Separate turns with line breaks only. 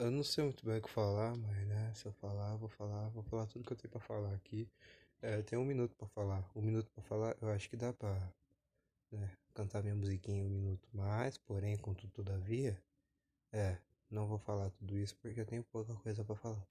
Eu não sei muito bem o que falar, mas né, se eu falar, vou falar, vou falar tudo que eu tenho pra falar aqui. É, tem um minuto pra falar. Um minuto pra falar, eu acho que dá pra né, cantar minha musiquinha um minuto. mais porém, contudo, todavia, é, não vou falar tudo isso porque eu tenho pouca coisa pra falar.